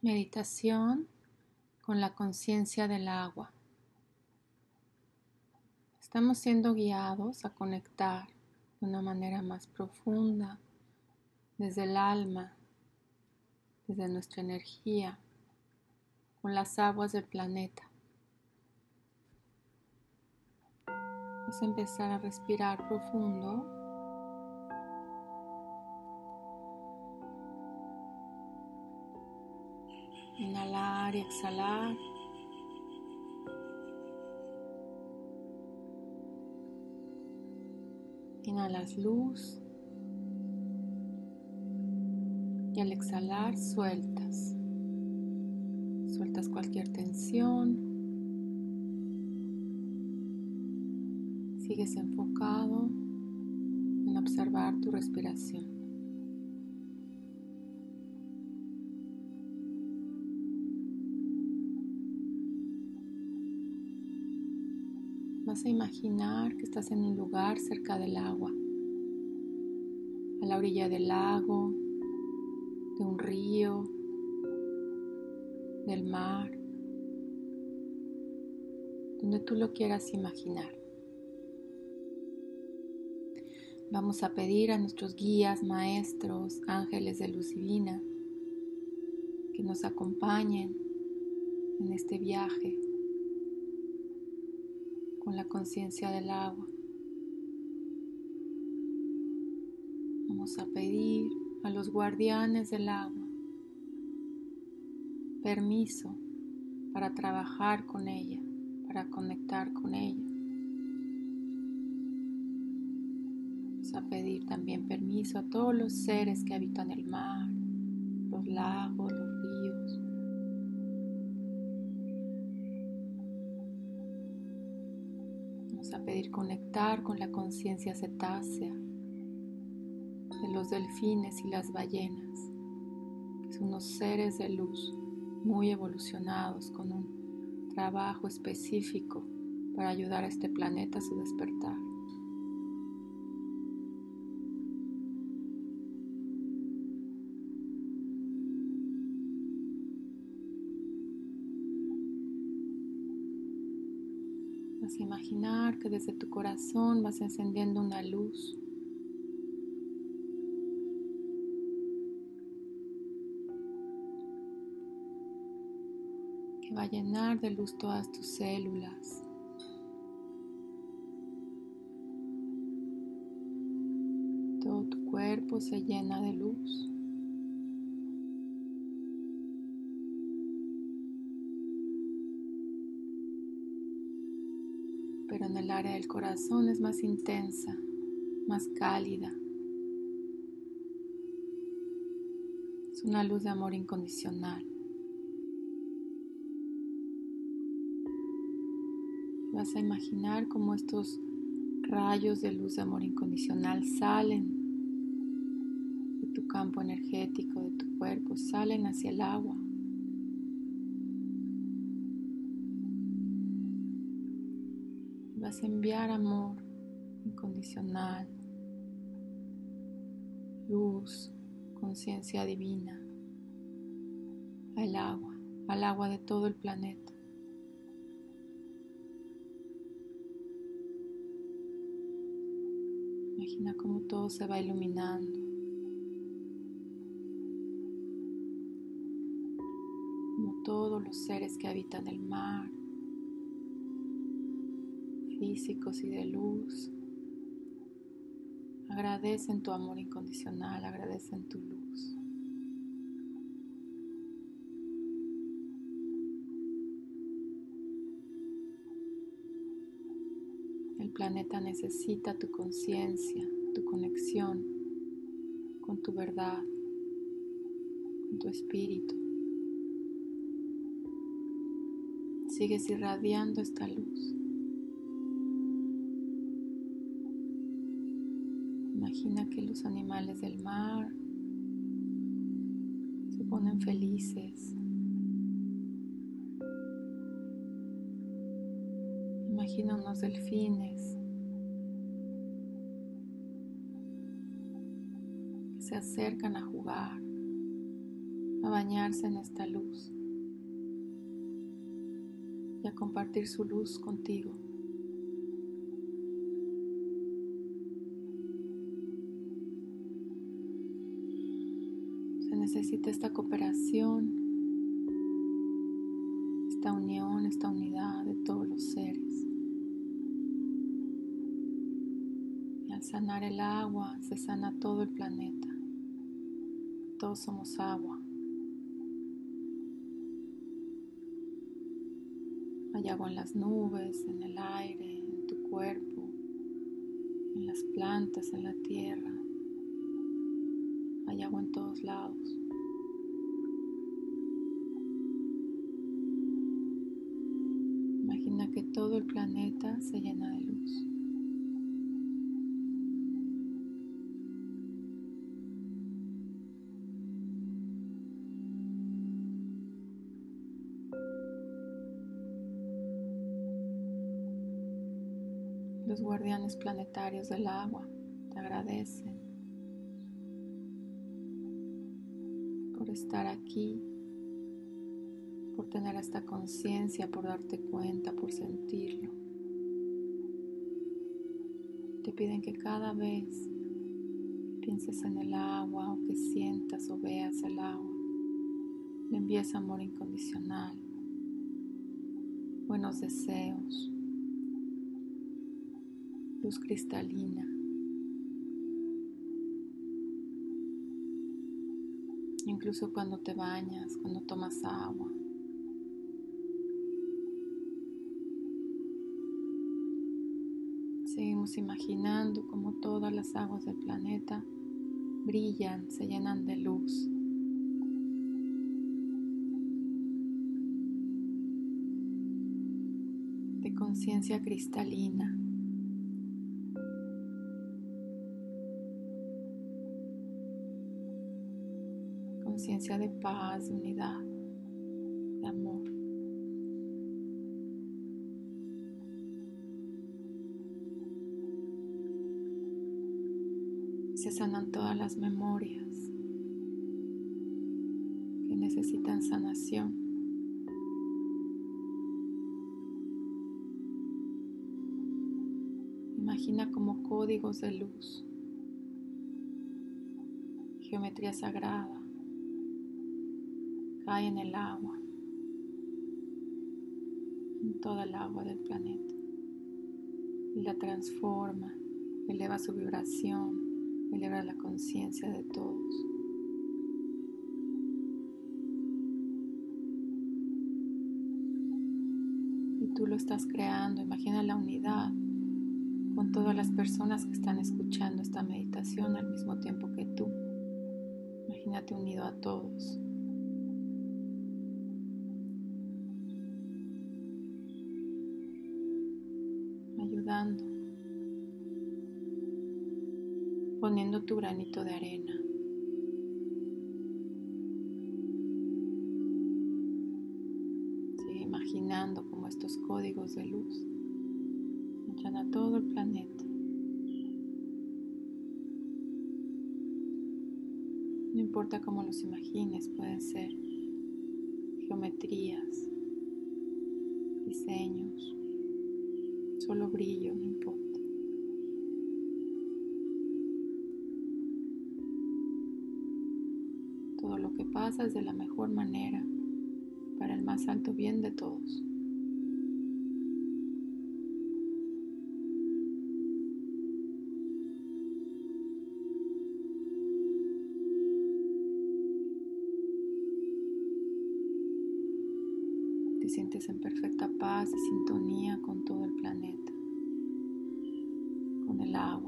Meditación con la conciencia del agua. Estamos siendo guiados a conectar de una manera más profunda desde el alma, desde nuestra energía, con las aguas del planeta. Vamos a empezar a respirar profundo. Y exhalar. Inhalas luz y al exhalar sueltas. Sueltas cualquier tensión. Sigues enfocado en observar tu respiración. Vas a imaginar que estás en un lugar cerca del agua, a la orilla del lago, de un río, del mar, donde tú lo quieras imaginar. Vamos a pedir a nuestros guías, maestros, ángeles de luz divina, que nos acompañen en este viaje con la conciencia del agua. Vamos a pedir a los guardianes del agua permiso para trabajar con ella, para conectar con ella. Vamos a pedir también permiso a todos los seres que habitan el mar, los lagos, a pedir conectar con la conciencia cetácea de los delfines y las ballenas, que son unos seres de luz muy evolucionados con un trabajo específico para ayudar a este planeta a su despertar. Imaginar que desde tu corazón vas encendiendo una luz. que va a llenar de luz todas tus células. Todo tu cuerpo se llena de luz. En el área del corazón es más intensa, más cálida. Es una luz de amor incondicional. Vas a imaginar cómo estos rayos de luz de amor incondicional salen de tu campo energético, de tu cuerpo, salen hacia el agua. Enviar amor incondicional, luz, conciencia divina al agua, al agua de todo el planeta. Imagina cómo todo se va iluminando. Como todos los seres que habitan el mar físicos y de luz. Agradecen tu amor incondicional, agradecen tu luz. El planeta necesita tu conciencia, tu conexión con tu verdad, con tu espíritu. Sigues irradiando esta luz. Imagina que los animales del mar se ponen felices. Imagina unos delfines que se acercan a jugar. a bañarse en esta luz y a compartir su luz contigo. Necesita esta cooperación, esta unión, esta unidad de todos los seres. Al sanar el agua, se sana todo el planeta. Todos somos agua. Hay agua en las nubes, en el aire, en tu cuerpo, en las plantas, en la tierra. Hay agua en todos lados. Imagina que todo el planeta se llena de luz. Los guardianes planetarios del agua te agradecen por estar aquí, por tener esta conciencia, por darte cuenta, por sentirlo. Te piden que cada vez pienses en el agua o que sientas o veas el agua, le envíes amor incondicional, buenos deseos luz cristalina. Incluso cuando te bañas, cuando tomas agua. Seguimos imaginando como todas las aguas del planeta brillan, se llenan de luz. de conciencia cristalina. Conciencia de paz, de unidad, de amor. Se sanan todas las memorias que necesitan sanación. Imagina como códigos de luz, geometría sagrada cae en el agua, en toda el agua del planeta, y la transforma, eleva su vibración, eleva la conciencia de todos. Y tú lo estás creando, imagina la unidad con todas las personas que están escuchando esta meditación al mismo tiempo que tú. Imagínate unido a todos. Poniendo tu granito de arena. Sigue imaginando como estos códigos de luz entran a todo el planeta. No importa cómo los imagines, pueden ser geometrías, diseños, solo brillo, lo que pasa es de la mejor manera para el más alto bien de todos. Te sientes en perfecta paz y sintonía con todo el planeta, con el agua.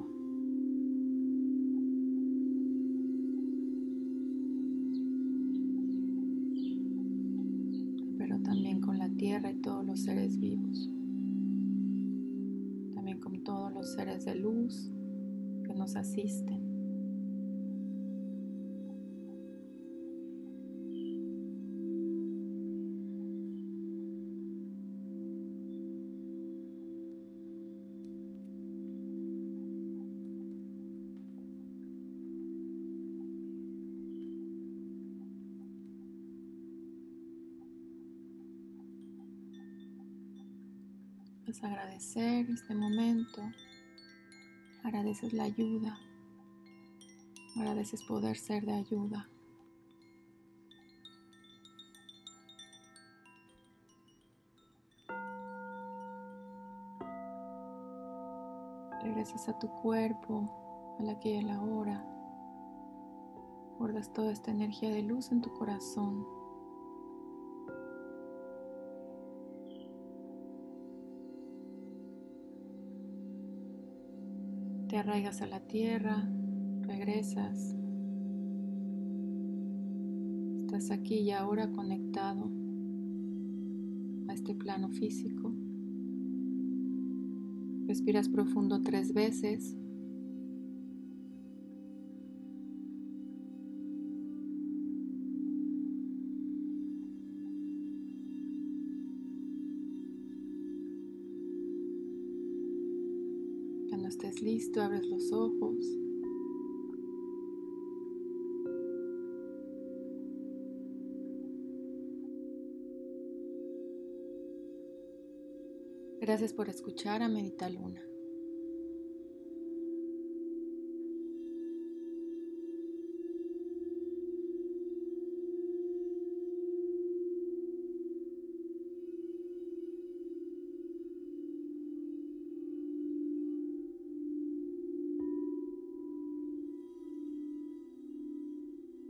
Tierra y todos los seres vivos, también con todos los seres de luz que nos asisten. A agradecer este momento. Agradeces la ayuda. Agradeces poder ser de ayuda. Regresas a tu cuerpo, a la que y a la hora. Guardas toda esta energía de luz en tu corazón. Te arraigas a la tierra, regresas. Estás aquí y ahora conectado a este plano físico. Respiras profundo tres veces. Estés listo, abres los ojos. Gracias por escuchar a Medita Luna.